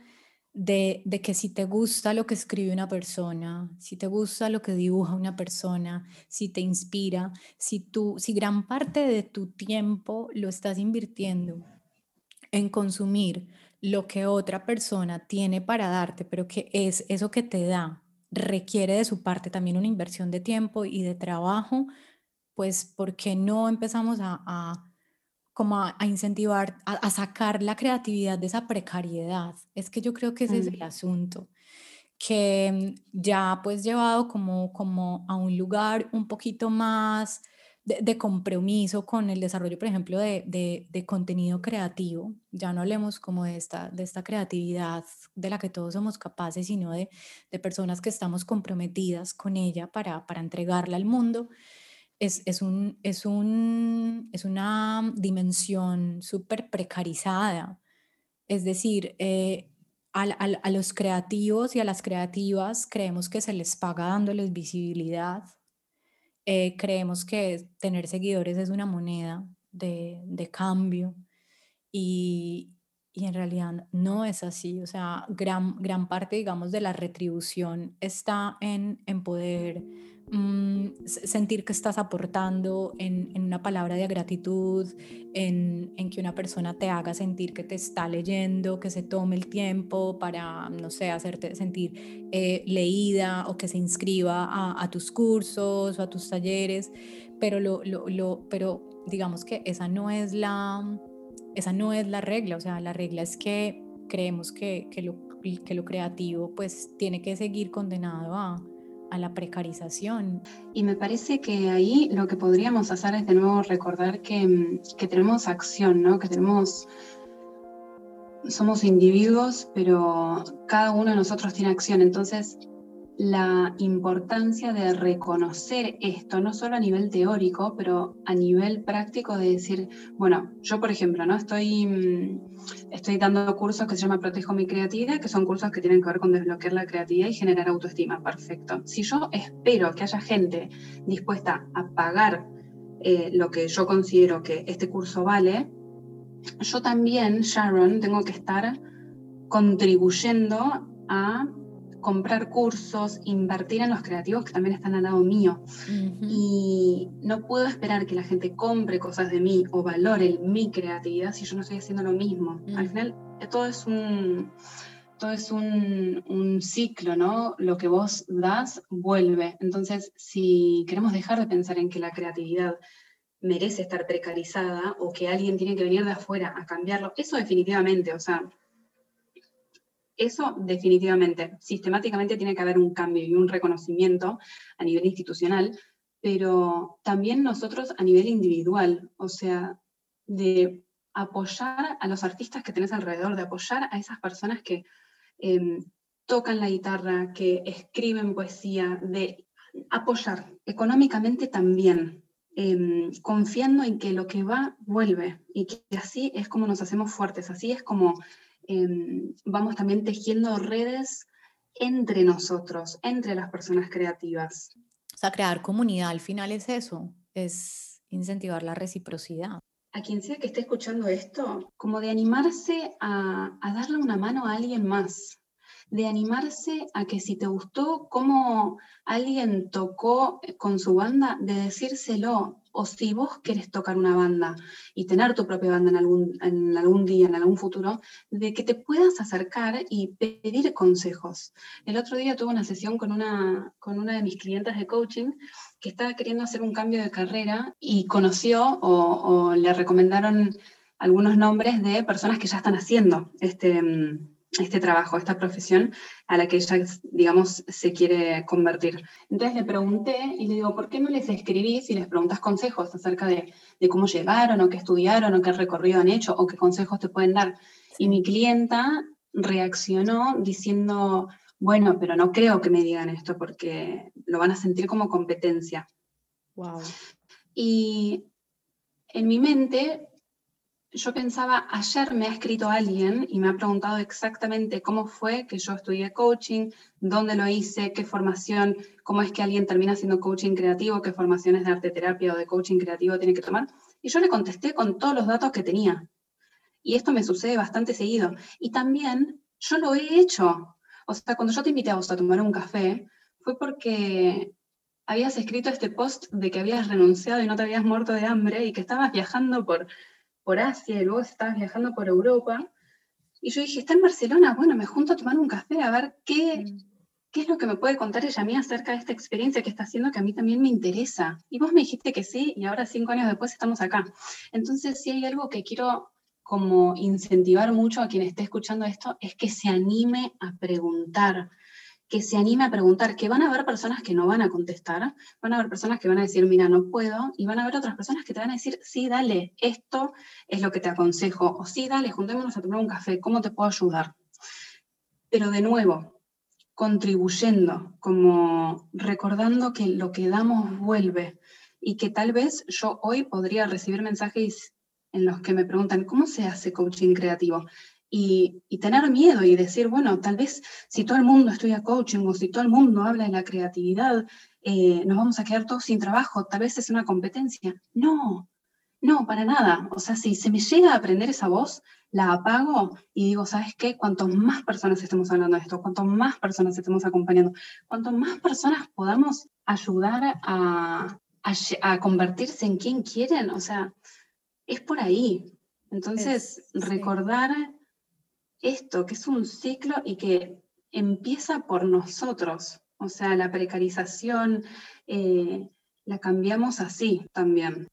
de, que si te gusta lo que escribe una persona, si te gusta lo que dibuja una persona, si te inspira, si, tú, si gran parte de tu tiempo lo estás invirtiendo en consumir lo que otra persona tiene para darte, pero que es eso que te da, requiere de su parte también una inversión de tiempo y de trabajo, pues ¿por qué no empezamos a, como a, incentivar, a, sacar la creatividad de esa precariedad? Es que yo creo que ese es el mm. asunto que ya pues llevado como, como a un lugar un poquito más de, compromiso con el desarrollo, por ejemplo, de, de, contenido creativo. Ya no hablemos como de esta, de esta creatividad de la que todos somos capaces, sino de, personas que estamos comprometidas con ella para, para entregarla al mundo. Es, es, un, es, un, es una dimensión súper precarizada. Es decir, eh, a, a, los creativos y a las creativas creemos que se les paga dándoles visibilidad, eh, creemos que tener seguidores es una moneda de, de cambio y, y, en realidad no es así. O sea, gran, gran parte, digamos, de la retribución está en, en poder Mm, sentir que estás aportando en, una palabra de gratitud, en, que una persona te haga sentir que te está leyendo, que se tome el tiempo para, no sé, hacerte sentir eh, leída o que se inscriba a, tus cursos o a tus talleres, pero, lo, lo, pero digamos que esa no, es la, esa no es la regla, o sea, la regla es que creemos que, que, lo, que lo creativo pues tiene que seguir condenado a a la precarización. Y me parece que ahí lo que podríamos hacer es de nuevo recordar que, mm, que tenemos acción, ¿no? que tenemos somos individuos, pero cada uno de nosotros tiene acción. Entonces, la importancia de reconocer esto, no solo a nivel teórico, pero a nivel práctico de decir, bueno, yo por ejemplo, ¿no? estoy, mm, estoy dando cursos que se llama Protejo mi creatividad, que son cursos que tienen que ver con desbloquear la creatividad y generar autoestima. Perfecto. Si yo espero que haya gente dispuesta a pagar eh, lo que yo considero que este curso vale, yo también, Sharon, tengo que estar contribuyendo a comprar cursos, invertir en los creativos que también están al lado mío. Y no puedo esperar que la gente compre cosas de mí o valore mi creatividad si yo no estoy haciendo lo mismo. Al final, todo es un todo es un, un, ciclo, ¿no? Lo que vos das vuelve. Entonces, si queremos dejar de pensar en que la creatividad merece estar precarizada o que alguien tiene que venir de afuera a cambiarlo, eso definitivamente, o sea, eso definitivamente, sistemáticamente tiene que haber un cambio y un reconocimiento a nivel institucional, pero también nosotros a nivel individual, o sea, de apoyar a los artistas que tenés alrededor, de apoyar a esas personas que em, tocan la guitarra, que escriben poesía, de apoyar económicamente también, em, confiando en que lo que va vuelve y que así es como nos hacemos fuertes, así es como Em, vamos también tejiendo redes entre nosotros, entre las personas creativas. O sea, crear comunidad al final es eso, es incentivar la reciprocidad. A quien sea que esté escuchando esto, como de animarse a, a darle una mano a alguien más, de animarse a que si te gustó cómo alguien tocó con su banda, de decírselo, o si vos querés tocar una banda y tener tu propia banda en algún, en algún día, en algún futuro, de que te puedas acercar y pedir consejos. El otro día tuve una sesión con una, con una de mis clientes de coaching que estaba queriendo hacer un cambio de carrera y conoció o, o le recomendaron algunos nombres de personas que ya están haciendo este este trabajo, esta profesión a la que ella, digamos, se quiere convertir. Entonces le pregunté y le digo, ¿por qué no les escribís y les preguntas consejos acerca de, cómo llegaron o qué estudiaron o qué recorrido han hecho o qué consejos te pueden dar? Y mi clienta reaccionó diciendo, bueno, pero no creo que me digan esto porque lo van a sentir como competencia. Wow. Y en mi mente yo pensaba, ayer me ha escrito alguien y me ha preguntado exactamente cómo fue que yo estudié coaching, dónde lo hice, qué formación, cómo es que alguien termina haciendo coaching creativo, qué formaciones de arte terapia o de coaching creativo tiene que tomar. Y yo le contesté con todos los datos que tenía. Y esto me sucede bastante seguido. Y también yo lo he hecho. O sea, cuando yo te invité a vos a tomar un café, fue porque habías escrito este post de que habías renunciado y no te habías muerto de hambre y que estabas viajando por por Asia y luego estabas viajando por Europa. Y yo dije, está en Barcelona, bueno, me junto a tomar un café a ver qué, mm. qué es lo que me puede contar ella a mí acerca de esta experiencia que está haciendo que a mí también me interesa. Y vos me dijiste que sí y ahora cinco años después estamos acá. Entonces, si hay algo que quiero como incentivar mucho a quien esté escuchando esto, es que se anime a preguntar, que se anime a preguntar, que van a haber personas que no van a contestar, van a haber personas que van a decir, mira, no puedo, y van a haber otras personas que te van a decir, sí, dale, esto es lo que te aconsejo, o sí, dale, juntémonos a tomar un café, ¿cómo te puedo ayudar? Pero de nuevo, contribuyendo, como recordando que lo que damos vuelve y que tal vez yo hoy podría recibir mensajes en los que me preguntan, ¿cómo se hace coaching creativo? Y, tener miedo y decir, bueno, tal vez si todo el mundo estudia coaching o si todo el mundo habla de la creatividad, eh, nos vamos a quedar todos sin trabajo, tal vez es una competencia. No, no, para nada. O sea, si se me llega a aprender esa voz, la apago y digo, ¿sabes qué? Cuanto más personas estemos hablando de esto, cuanto más personas estemos acompañando, cuanto más personas podamos ayudar a, a, convertirse en quien quieren, o sea, es por ahí. Entonces, recordar esto, que es un ciclo y que empieza por nosotros. O sea, la precarización eh, la cambiamos así también.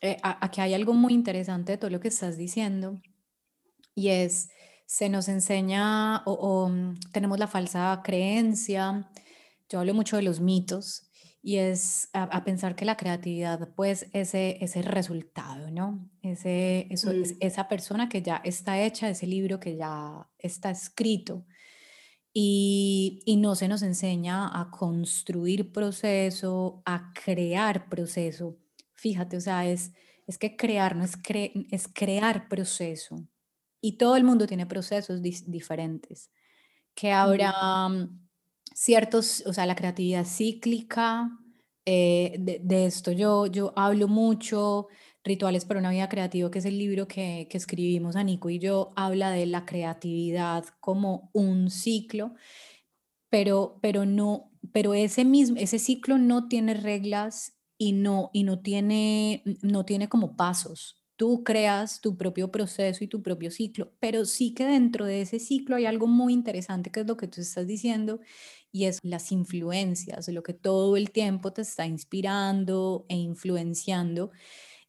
Eh, aquí hay algo muy interesante de todo lo que estás diciendo y es, se nos enseña o mm, tenemos la falsa creencia, yo hablo mucho de los mitos, y es a, pensar que la creatividad, pues, ese, ese resultado, ¿no? Ese, eso, mm. esa persona que ya está hecha, ese libro que ya está escrito. Y, y, no se nos enseña a construir proceso, a crear proceso. Fíjate, o sea, es, es que crear no es, es crear proceso. Y todo el mundo tiene procesos diferentes. Que ahora... Mm, ciertos, o sea, la creatividad cíclica, eh, de, esto yo, yo hablo mucho, Rituales para una vida creativa, que es el libro que, que escribimos a Nico y yo, habla de la creatividad como un ciclo, pero, pero, no, pero ese, mismo, ese ciclo no tiene reglas y no, y no, tiene, no tiene como pasos. Tú creas tu propio proceso y tu propio ciclo, pero sí que dentro de ese ciclo hay algo muy interesante que es lo que tú estás diciendo y es las influencias, lo que todo el tiempo te está inspirando e influenciando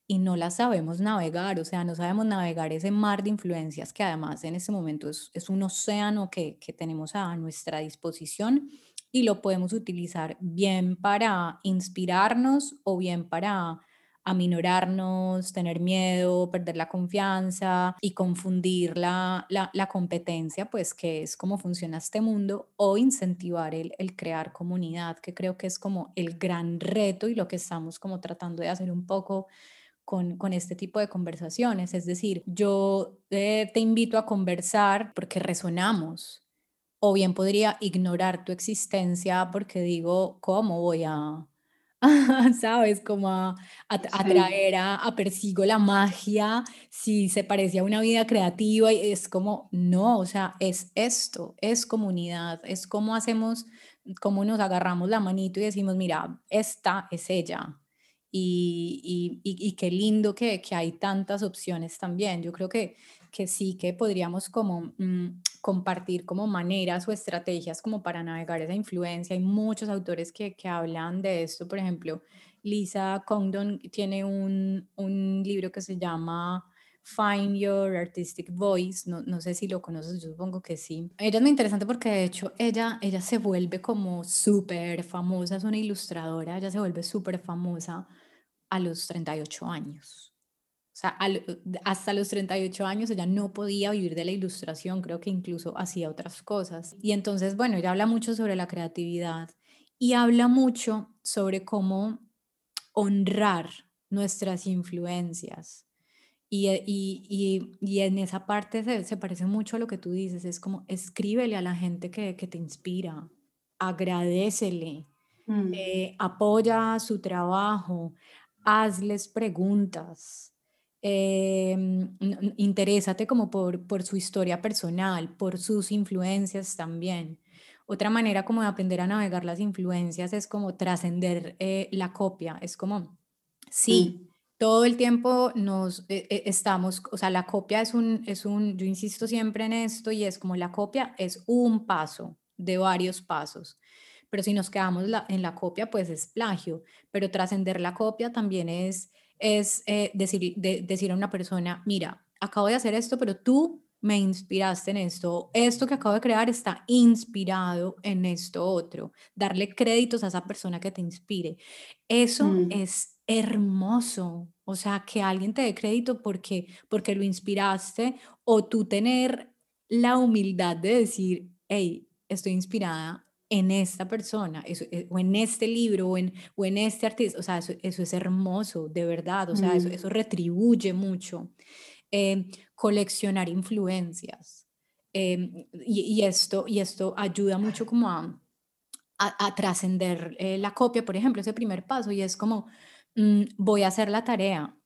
y no las sabemos navegar, o sea, no sabemos navegar ese mar de influencias que además en este momento es, es un océano que, que tenemos a nuestra disposición y lo podemos utilizar bien para inspirarnos o bien para aminorarnos, tener miedo, perder la confianza y confundir la, competencia, pues que es cómo funciona este mundo, o incentivar el, crear comunidad, que creo que es como el gran reto y lo que estamos como tratando de hacer un poco con, con, este tipo de conversaciones. Es decir, yo te invito a conversar porque resonamos, o bien podría ignorar tu existencia porque digo, ¿cómo voy a ¿sabes? Como a, atraer a, a, persigo la magia, si se parecía a una vida creativa, y es como, no, o sea, es esto, es comunidad, es como hacemos, cómo nos agarramos la manito y decimos, mira, esta es ella. Y, y, y, qué lindo que, que, hay tantas opciones también. Yo creo que, que sí que podríamos como mm, compartir como maneras o estrategias como para navegar esa influencia. Hay muchos autores que, que hablan de esto, por ejemplo, Lisa Condon tiene un, un libro que se llama Find Your Artistic Voice, no, no, sé si lo conoces, yo supongo que sí. Ella es muy interesante porque de hecho ella, ella se vuelve como súper famosa, es una ilustradora, ella se vuelve súper famosa a los 38 años. O sea, hasta los 38 años ella no podía vivir de la ilustración, creo que incluso hacía otras cosas. Y entonces, bueno, ella habla mucho sobre la creatividad y habla mucho sobre cómo honrar nuestras influencias. Y, y, y, en esa parte se, se, parece mucho a lo que tú dices, es como escríbele a la gente que, que te inspira, agradecele, mm. eh, apoya su trabajo, hazles preguntas, eh, interésate como por, por su historia personal, por sus influencias también. Otra manera como de aprender a navegar las influencias es como trascender eh, la copia, es como, sí, mm. todo el tiempo nos eh, eh, estamos, o sea, la copia es un, es un, yo insisto siempre en esto y es como la copia es un paso de varios pasos pero si nos quedamos en la copia, pues es plagio, pero trascender la copia también es es eh, decir, decir a una persona, mira, acabo de hacer esto, pero tú me inspiraste en esto, esto que acabo de crear está inspirado en esto otro, darle créditos a esa persona que te inspire. Eso mm. es hermoso, o sea, que alguien te dé crédito porque, porque lo inspiraste o tú tener la humildad de decir, hey, estoy inspirada en esta persona, eh, o en este libro, o en, o en este artista, o sea, eso, es hermoso, de verdad, o sea, eso, mm. eso retribuye mucho. Em, coleccionar influencias. Em, y, esto, y esto ayuda mucho como a, a, trascender eh, la copia, por ejemplo, ese primer paso, y es como, mm, voy a hacer la tarea.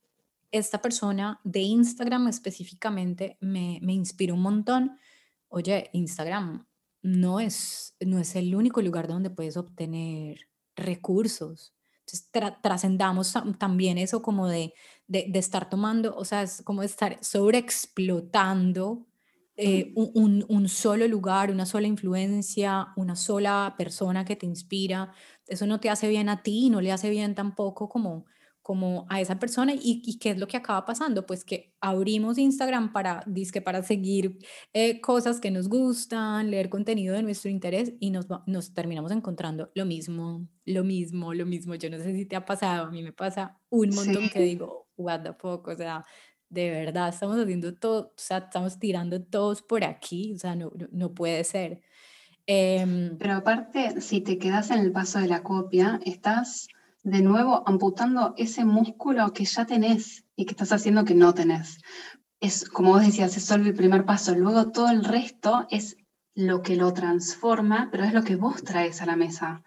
Esta persona de Instagram específicamente me, me inspira un montón. Oye, Instagram no es, no es el único lugar donde puedes obtener recursos. Entonces, trascendamos también eso como de, de, estar tomando, o sea, es como de estar sobreexplotando eh, un, un, solo lugar, una sola influencia, una sola persona que te inspira. Eso no te hace bien a ti, no le hace bien tampoco como como a esa persona y, qué es lo que acaba pasando, pues que abrimos Instagram para, disque para seguir eh, cosas que nos gustan, leer contenido de nuestro interés y nos, nos terminamos encontrando lo mismo, lo mismo, lo mismo. Yo no sé si te ha pasado, a mí me pasa un montón que digo, what the fuck, o sea, de verdad estamos haciendo todo, o sea, estamos tirando todos por aquí, o sea, no, no, puede ser. Em, Pero aparte, si te quedas en el paso de la copia, estás de nuevo amputando ese músculo que ya tenés y que estás haciendo que no tenés. Es, como vos decías, es solo el primer paso. Luego todo el resto es lo que lo transforma, pero es lo que vos traes a la mesa.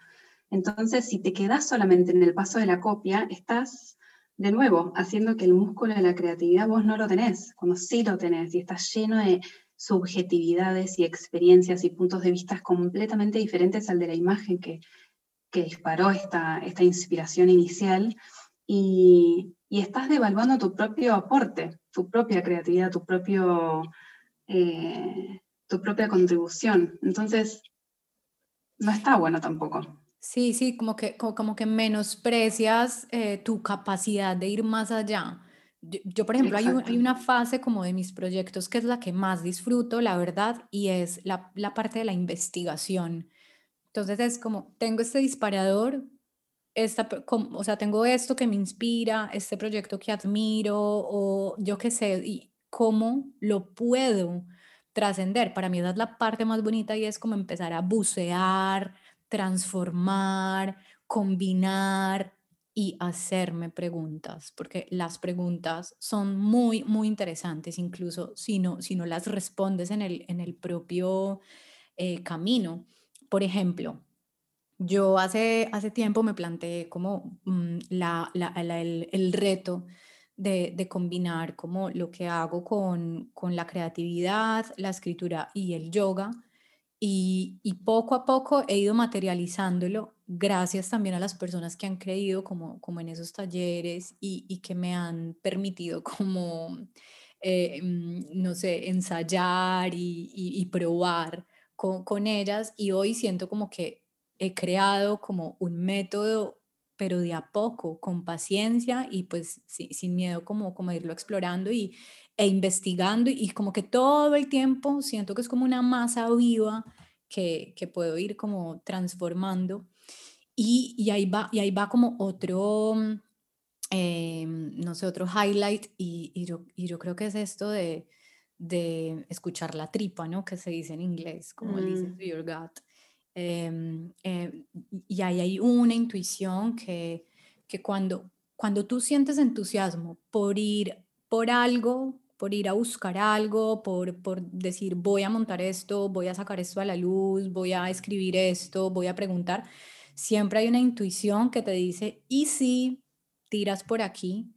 Entonces, si te quedás solamente en el paso de la copia, estás de nuevo haciendo que el músculo de la creatividad vos no lo tenés, cuando sí lo tenés y estás lleno de subjetividades y experiencias y puntos de vista completamente diferentes al de la imagen que que disparó esta, esta inspiración inicial y, y, estás devaluando tu propio aporte, tu propia creatividad, tu, propio, eh, tu propia contribución. Entonces, no está bueno tampoco. Sí, sí, como que, como, que menosprecias eh, tu capacidad de ir más allá. Yo, por ejemplo, hay, hay, una fase como de mis proyectos que es la que más disfruto, la verdad, y es la, la parte de la investigación. Entonces es como, tengo este disparador, esta, o sea, tengo esto que me inspira, este proyecto que admiro, o yo qué sé, y cómo lo puedo trascender. Para mí esa es la parte más bonita y es como empezar a bucear, transformar, combinar y hacerme preguntas, porque las preguntas son muy, muy interesantes, incluso si no, si no las respondes en el, en el propio eh, camino. Por ejemplo, yo hace, hace tiempo me planteé como mm, la, el, reto de, combinar como lo que hago con, con, la creatividad, la escritura y el yoga. Y, y, poco a poco he ido materializándolo gracias también a las personas que han creído como, como en esos talleres y, y que me han permitido como, eh, mm, no sé, ensayar y, y probar con, ellas y hoy siento como que he creado como un método pero de a poco, con paciencia y pues sin miedo como, como irlo explorando y, e investigando y, como que todo el tiempo siento que es como una masa viva que, que puedo ir como transformando. Y, y, ahí, va, y ahí va como otro, eh, no sé, otro highlight y, y, yo, y yo creo que es esto de, de escuchar la tripa, ¿no? Que se dice en inglés, como mm. to your gut. Em, em, y ahí hay una intuición que, que cuando, cuando tú sientes entusiasmo por ir por algo, por ir a buscar algo, por, por decir voy a montar esto, voy a sacar esto a la luz, voy a escribir esto, voy a preguntar, siempre hay una intuición que te dice, ¿y si tiras por aquí?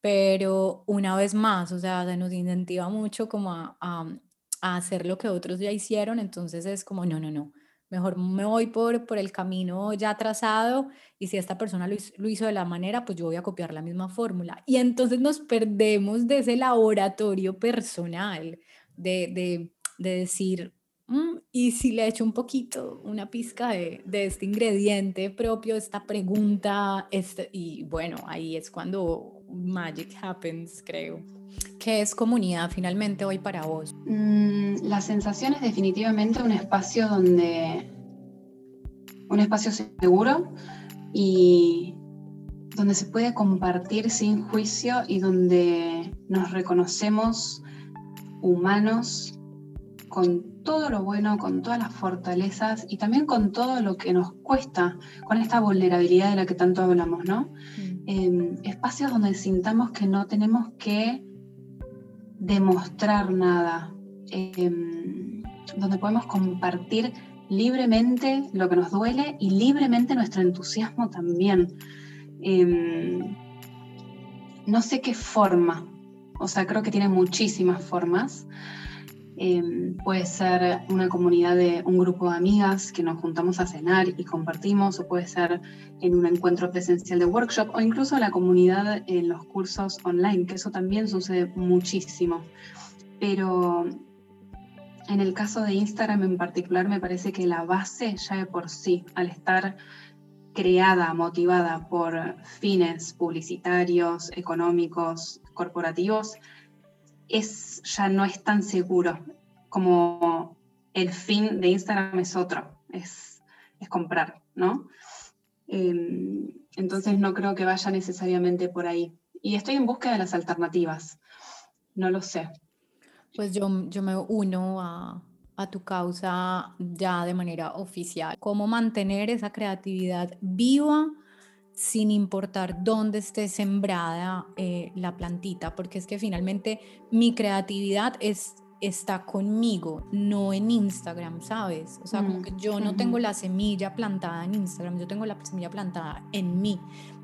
Pero una vez más, o sea, se nos incentiva mucho como a, a, hacer lo que otros ya hicieron, entonces es como, no, no, no, mejor me voy por, por el camino ya trazado y si esta persona lo hizo, de la manera, pues yo voy a copiar la misma fórmula. Y entonces nos perdemos de ese laboratorio personal, de, de, de decir, mm, y si le echo un poquito, una pizca de, de, este ingrediente propio, esta pregunta, este, y bueno, ahí es cuando magic happens, creo. ¿Qué es comunidad finalmente hoy para vos? Mm, la sensación es definitivamente un espacio donde, un espacio seguro y donde se puede compartir sin juicio y donde nos reconocemos humanos con todo lo bueno, con todas las fortalezas y también con todo lo que nos cuesta, con esta vulnerabilidad de la que tanto hablamos, ¿no? Mm. Em, espacios donde sintamos que no tenemos que demostrar nada, em, donde podemos compartir libremente lo que nos duele y libremente nuestro entusiasmo también. Em, no sé qué forma, o sea, creo que tiene muchísimas formas. Em, puede ser una comunidad de un grupo de amigas que nos juntamos a cenar y compartimos, o puede ser en un encuentro presencial de workshop, o incluso la comunidad en los cursos online, que eso también sucede muchísimo. Pero en el caso de Instagram en particular, me parece que la base ya de por sí, al estar creada, motivada por fines publicitarios, económicos, corporativos, es, ya no es tan seguro como el fin de Instagram es otro, es, es comprar, ¿no? Em, entonces no creo que vaya necesariamente por ahí. Y estoy en busca de las alternativas, no lo sé. Pues yo, yo me uno a, a tu causa ya de manera oficial. ¿Cómo mantener esa creatividad viva? Sin importar dónde esté sembrada eh, la plantita, porque es que finalmente mi creatividad es, está conmigo, no en Instagram, ¿sabes? O sea, como mm, que yo no tengo la semilla plantada en Instagram, yo tengo la semilla plantada en mí.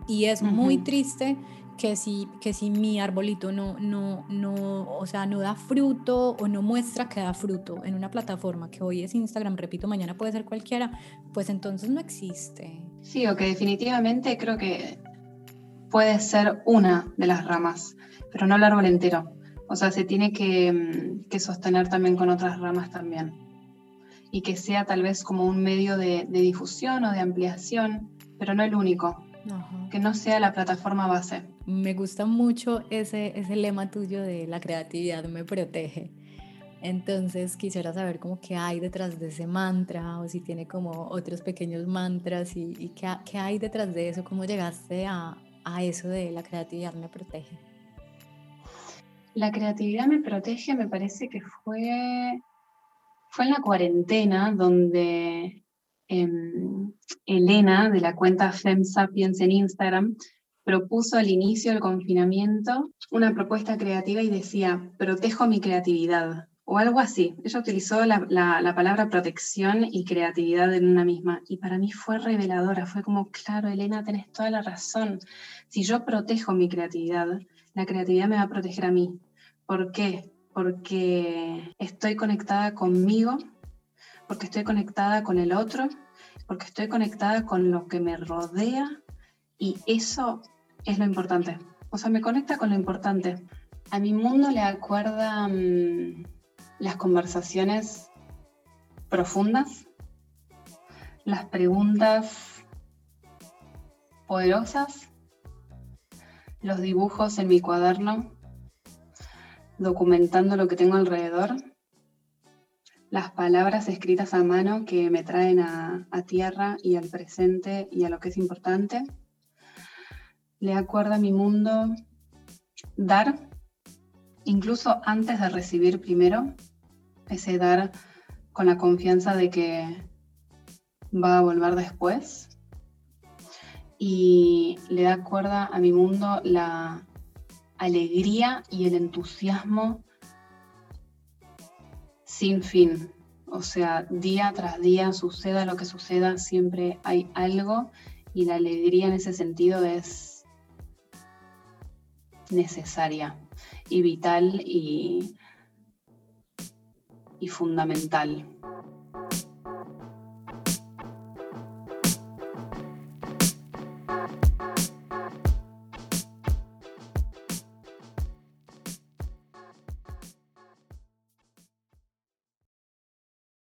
Y es muy triste que si, que si mi arbolito no, no, no, o sea, no da fruto o no muestra que da fruto en una plataforma que hoy es Instagram, repito, mañana puede ser cualquiera, pues entonces no existe. Sí, o que definitivamente creo que puede ser una de las ramas, pero no el árbol entero. O sea, se tiene que, mm, que sostener también con otras ramas también. Y que sea tal vez como un medio de, de difusión o de ampliación, pero no el único. Que no sea la plataforma base. Me gusta mucho ese, ese lema tuyo de la creatividad me protege. Entonces quisiera saber cómo qué hay detrás de ese mantra o si tiene como otros pequeños mantras y, y qué, qué, hay detrás de eso, cómo llegaste a, a eso de la creatividad me protege. La creatividad me protege me parece que fue, fue en la cuarentena donde Em, Elena, de la cuenta FemSapiens en Instagram, propuso al inicio del confinamiento una propuesta creativa y decía, protejo mi creatividad, o algo así. Ella utilizó la, la, palabra protección y creatividad en una misma, y para mí fue reveladora, fue como, claro, Elena, tenés toda la razón. Si yo protejo mi creatividad, la creatividad me va a proteger a mí. ¿Por qué? Porque estoy conectada conmigo porque estoy conectada con el otro, porque estoy conectada con lo que me rodea y eso es lo importante. O sea, me conecta con lo importante. A mi mundo le acuerdan mm, las conversaciones profundas, las preguntas poderosas, los dibujos en mi cuaderno, documentando lo que tengo alrededor las palabras escritas a mano que me traen a, tierra y al presente y a lo que es importante. Le acuerda a mi mundo dar, incluso antes de recibir primero, ese dar con la confianza de que va a volver después. Y le da cuerda a mi mundo la alegría y el entusiasmo sin fin. O sea, día tras día, suceda lo que suceda, siempre hay algo y la alegría en ese sentido es necesaria y vital y, y fundamental.